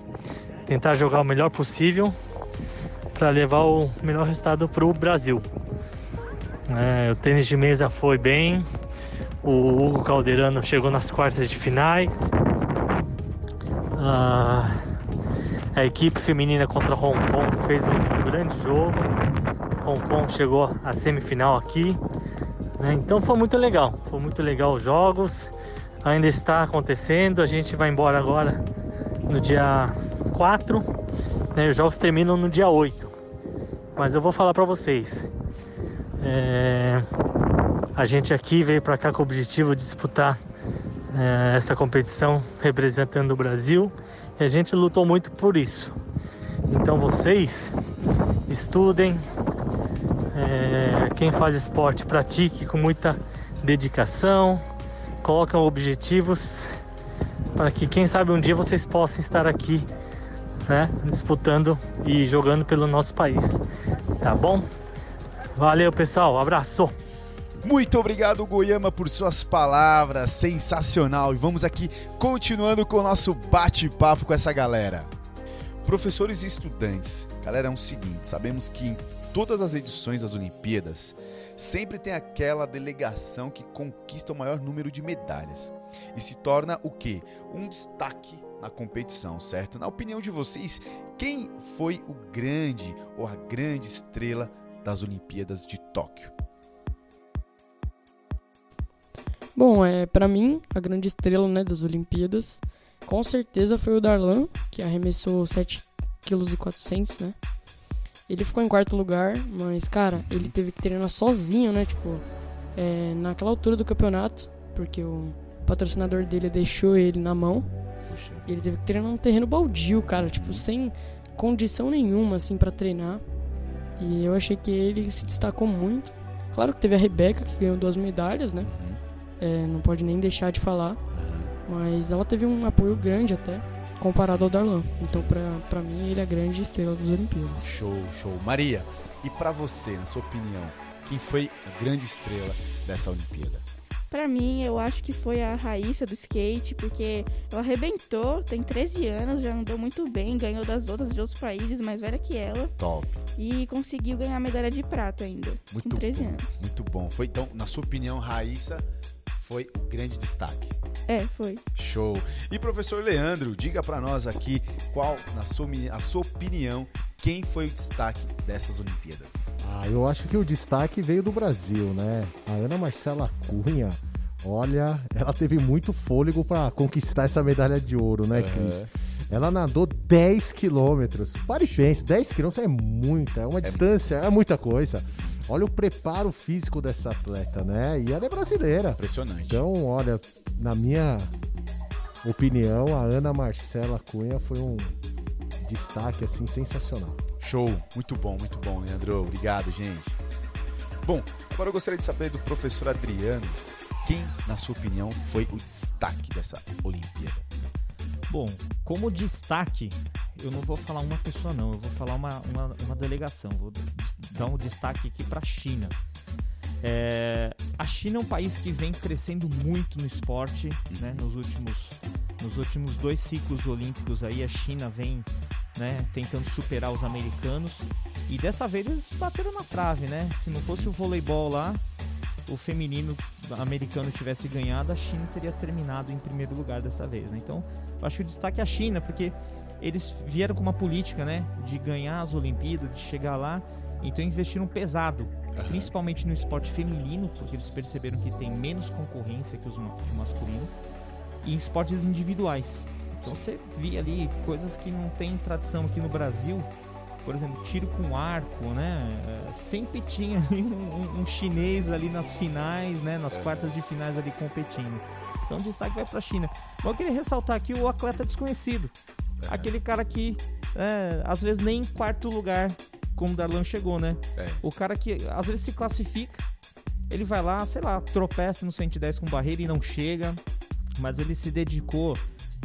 [SPEAKER 17] Tentar jogar o melhor possível para levar o melhor resultado para o Brasil. É, o tênis de mesa foi bem, o Hugo Calderano chegou nas quartas de finais. Ah, a equipe feminina contra Hong Kong fez um grande jogo. Hong Kong chegou à semifinal aqui. Né? Então foi muito legal, foi muito legal os jogos, ainda está acontecendo, a gente vai embora agora no dia 4, né? os jogos terminam no dia 8. Mas eu vou falar para vocês, é... a gente aqui veio para cá com o objetivo de disputar é, essa competição representando o Brasil e a gente lutou muito por isso. Então vocês estudem, é, quem faz esporte pratique com muita dedicação, colocam objetivos para que quem sabe um dia vocês possam estar aqui né, disputando e jogando pelo nosso país. Tá bom? Valeu pessoal, abraço!
[SPEAKER 1] Muito obrigado, Goiama, por suas palavras. Sensacional. E vamos aqui continuando com o nosso bate-papo com essa galera. Professores e estudantes, galera, é o seguinte: sabemos que em todas as edições das Olimpíadas sempre tem aquela delegação que conquista o maior número de medalhas e se torna o que? Um destaque na competição, certo? Na opinião de vocês, quem foi o grande ou a grande estrela das Olimpíadas de Tóquio?
[SPEAKER 15] Bom, é, para mim, a grande estrela né, das Olimpíadas, com certeza foi o Darlan, que arremessou 7,4 kg, né? Ele ficou em quarto lugar, mas, cara, ele teve que treinar sozinho, né? Tipo, é, naquela altura do campeonato, porque o patrocinador dele deixou ele na mão. E ele teve que treinar num terreno baldio, cara, tipo, sem condição nenhuma, assim, para treinar. E eu achei que ele se destacou muito. Claro que teve a Rebeca, que ganhou duas medalhas, né? É, não pode nem deixar de falar. Mas ela teve um apoio grande até, comparado ao Darlan. Então, pra, pra mim, ele é a grande estrela das Olimpíadas.
[SPEAKER 1] Show, show. Maria, e para você, na sua opinião, quem foi a grande estrela dessa Olimpíada?
[SPEAKER 16] Pra mim, eu acho que foi a Raíssa do skate, porque ela arrebentou, tem 13 anos, já andou muito bem, ganhou das outras de outros países, mais velha que ela.
[SPEAKER 1] Top.
[SPEAKER 16] E conseguiu ganhar medalha de prata ainda,
[SPEAKER 1] Muito
[SPEAKER 16] com 13
[SPEAKER 1] bom,
[SPEAKER 16] anos.
[SPEAKER 1] Muito bom. Foi então, na sua opinião, Raíssa foi o grande destaque.
[SPEAKER 16] É, foi.
[SPEAKER 1] Show. E professor Leandro, diga para nós aqui qual, na sua, a sua opinião, quem foi o destaque dessas Olimpíadas?
[SPEAKER 13] Ah, eu acho que o destaque veio do Brasil, né? A Ana Marcela Cunha, olha, ela teve muito fôlego para conquistar essa medalha de ouro, né, Cris? Ela nadou 10 quilômetros. Pare e pense, 10 quilômetros é muita, é uma distância, é muita coisa. Olha o preparo físico dessa atleta, né? E ela é brasileira.
[SPEAKER 1] Impressionante.
[SPEAKER 13] Então, olha, na minha opinião, a Ana Marcela Cunha foi um destaque assim sensacional.
[SPEAKER 1] Show, muito bom, muito bom, Leandro. Obrigado, gente. Bom, agora eu gostaria de saber do professor Adriano, quem, na sua opinião, foi o destaque dessa Olimpíada?
[SPEAKER 12] Bom, como destaque, eu não vou falar uma pessoa não, eu vou falar uma, uma, uma delegação. Vou dar um destaque aqui para a China. É, a China é um país que vem crescendo muito no esporte, né? Nos últimos, nos últimos dois ciclos olímpicos aí a China vem, né? Tentando superar os americanos e dessa vez eles bateram na trave, né? Se não fosse o voleibol lá, o feminino americano tivesse ganhado, a China teria terminado em primeiro lugar dessa vez, né? Então, eu acho que o destaque é a China, porque eles vieram com uma política, né, de ganhar as Olimpíadas, de chegar lá, então investiram pesado, principalmente no esporte feminino, porque eles perceberam que tem menos concorrência que, os, que o masculino, e em esportes individuais. Então você via ali coisas que não tem tradição aqui no Brasil, por exemplo, tiro com arco, né? É, Sempre tinha um, um- um chinês ali nas finais, né? Nas quartas de finais ali competindo. Então o destaque vai pra China. Mas eu queria ressaltar aqui o atleta desconhecido. Aquele cara que, é, às vezes, nem em quarto lugar, como o Darlan chegou, né? O cara que às vezes se classifica, ele vai lá, sei lá, tropeça no 110 com barreira e não chega, mas ele se dedicou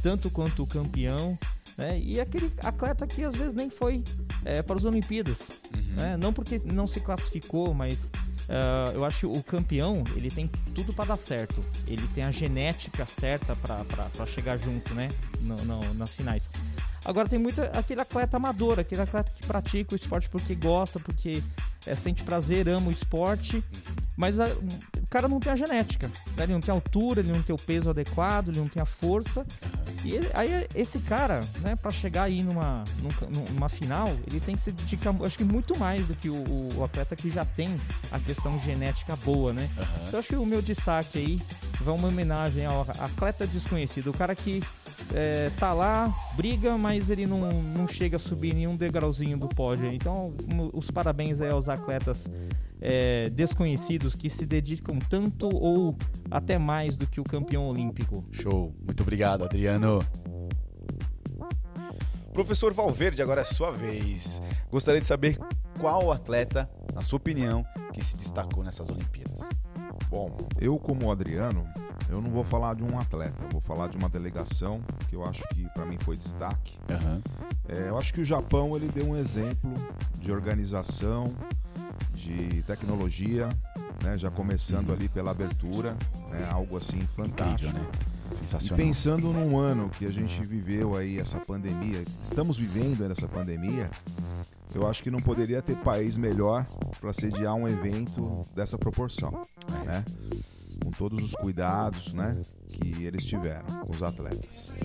[SPEAKER 12] tanto quanto o campeão, né? E aquele atleta que às vezes nem foi é, para as Olimpíadas, né? Não porque não se classificou, mas ah, eu acho que o campeão ele tem tudo para dar certo. Ele tem a genética certa para chegar junto, né? No- no- nas finais. Agora tem muito aquele atleta amador, aquele atleta que pratica o esporte porque gosta, porque é, sente prazer, ama o esporte, mas ah, cara não tem a genética. Né? Ele não tem a altura, ele não tem o peso adequado, ele não tem a força. E ele- aí esse cara, né, para chegar aí numa, num- numa final, ele tem que se dedicar, acho que muito mais do que o, o atleta que já tem a questão genética boa, né? Então acho que o meu destaque aí vai uma homenagem ao atleta desconhecido, o cara que é, tá lá, briga, mas ele não, não chega a subir nenhum degrauzinho do pódio. Então, os parabéns aí aos atletas é, desconhecidos que se dedicam tanto ou até mais do que o campeão olímpico.
[SPEAKER 1] Show. Muito obrigado, Adriano. Professor Valverde, agora é sua vez. Gostaria de saber qual atleta, na sua opinião, que se destacou nessas Olimpíadas.
[SPEAKER 11] Bom, eu como Adriano, eu não vou falar de um atleta, vou falar de uma delegação que eu acho que para mim foi destaque. É, eu acho que o Japão ele deu um exemplo de organização, de tecnologia, né, já começando ali pela abertura, né, algo assim fantástico.
[SPEAKER 1] Incrível, né?
[SPEAKER 11] E
[SPEAKER 1] Sensacional.
[SPEAKER 11] pensando num ano que a gente viveu aí essa pandemia, estamos vivendo ainda essa pandemia, eu acho que não poderia ter país melhor para sediar um evento dessa proporção, né? Com todos os cuidados, né, que eles tiveram com os atletas.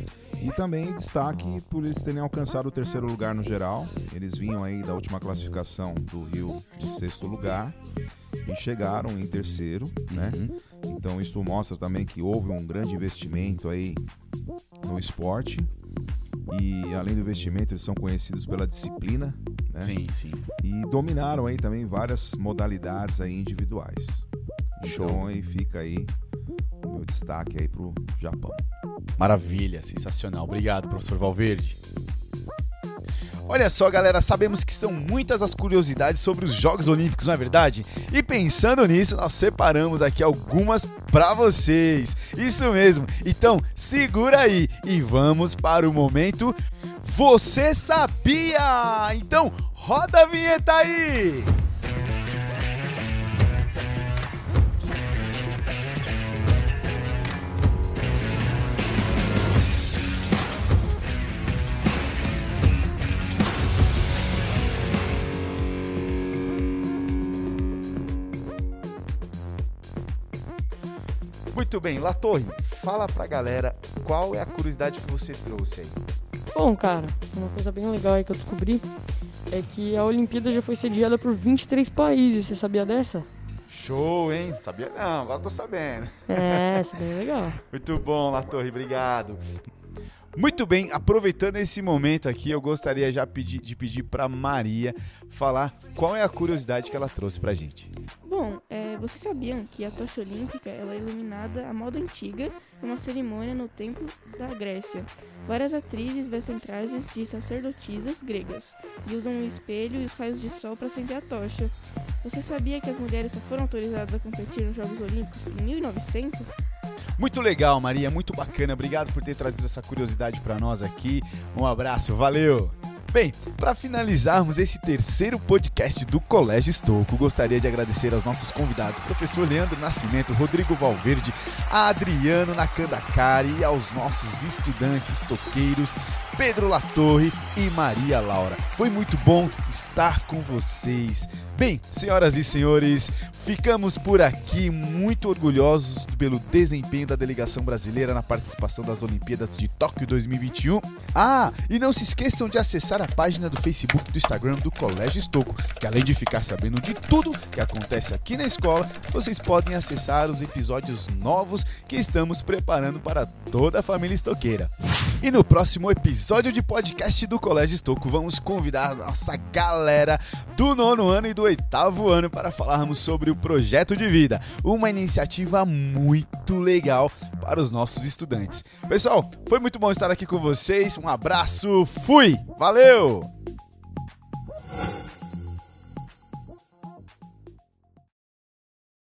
[SPEAKER 11] E também destaque por eles terem alcançado o terceiro lugar no geral. Eles vinham aí da última classificação do Rio de sexto lugar e chegaram em terceiro, né? Então isso mostra também que houve um grande investimento aí no esporte. E além do investimento, eles são conhecidos pela disciplina, né?
[SPEAKER 1] Sim, sim.
[SPEAKER 11] E dominaram aí também várias modalidades aí individuais. Então aí fica aí o meu destaque aí pro Japão.
[SPEAKER 1] Maravilha, sensacional. Obrigado, professor Valverde. Olha só, galera, sabemos que são muitas as curiosidades sobre os Jogos Olímpicos, não é verdade? E pensando nisso, nós separamos aqui algumas para vocês. Isso mesmo. Então, segura aí e vamos para o momento Você sabia? Então, roda a vinheta aí. Muito bem, Latorre, fala pra galera qual é a curiosidade que você trouxe aí.
[SPEAKER 15] Bom, cara, uma coisa bem legal aí que eu descobri é que a Olimpíada já foi sediada por 23 países. Você sabia dessa?
[SPEAKER 1] Show, hein? Sabia não, agora tô sabendo.
[SPEAKER 15] É, isso é bem legal.
[SPEAKER 1] Muito bom, Latorre, obrigado. Muito bem, aproveitando esse momento aqui, eu gostaria já pedir- de pedir para Maria falar qual é a curiosidade que ela trouxe pra gente.
[SPEAKER 16] Bom, é, vocês sabiam que a tocha olímpica ela é iluminada à moda antiga em uma cerimônia no templo da Grécia. Várias atrizes vestem trajes de sacerdotisas gregas e usam um espelho e os raios de sol para acender a tocha. Você sabia que as mulheres só foram autorizadas a competir nos Jogos Olímpicos em 1900?
[SPEAKER 1] Muito legal, Maria, muito bacana. Obrigado por ter trazido essa curiosidade para nós aqui. Um abraço, valeu. Bem, para finalizarmos esse terceiro podcast do Colégio Estouco, gostaria de agradecer aos nossos convidados, professor Leandro Nascimento, Rodrigo Valverde, Adriano Nakandakari e aos nossos estudantes estoqueiros, Pedro Latorre e Maria Laura. Foi muito bom estar com vocês. Bem, senhoras e senhores, ficamos por aqui muito orgulhosos pelo desempenho da delegação brasileira na participação das Olimpíadas de Tóquio 2021. Ah, e não se esqueçam de acessar a página do Facebook e do Instagram do Colégio Estoco, que além de ficar sabendo de tudo que acontece aqui na escola, vocês podem acessar os episódios novos que estamos preparando para toda a família estoqueira. E no próximo episódio de podcast do Colégio Estoco, vamos convidar nossa galera do nono ano e do oitavo ano para falarmos sobre o Projeto de Vida, uma iniciativa muito legal para os nossos estudantes. Pessoal, foi muito bom estar aqui com vocês. Um abraço, fui! Valeu!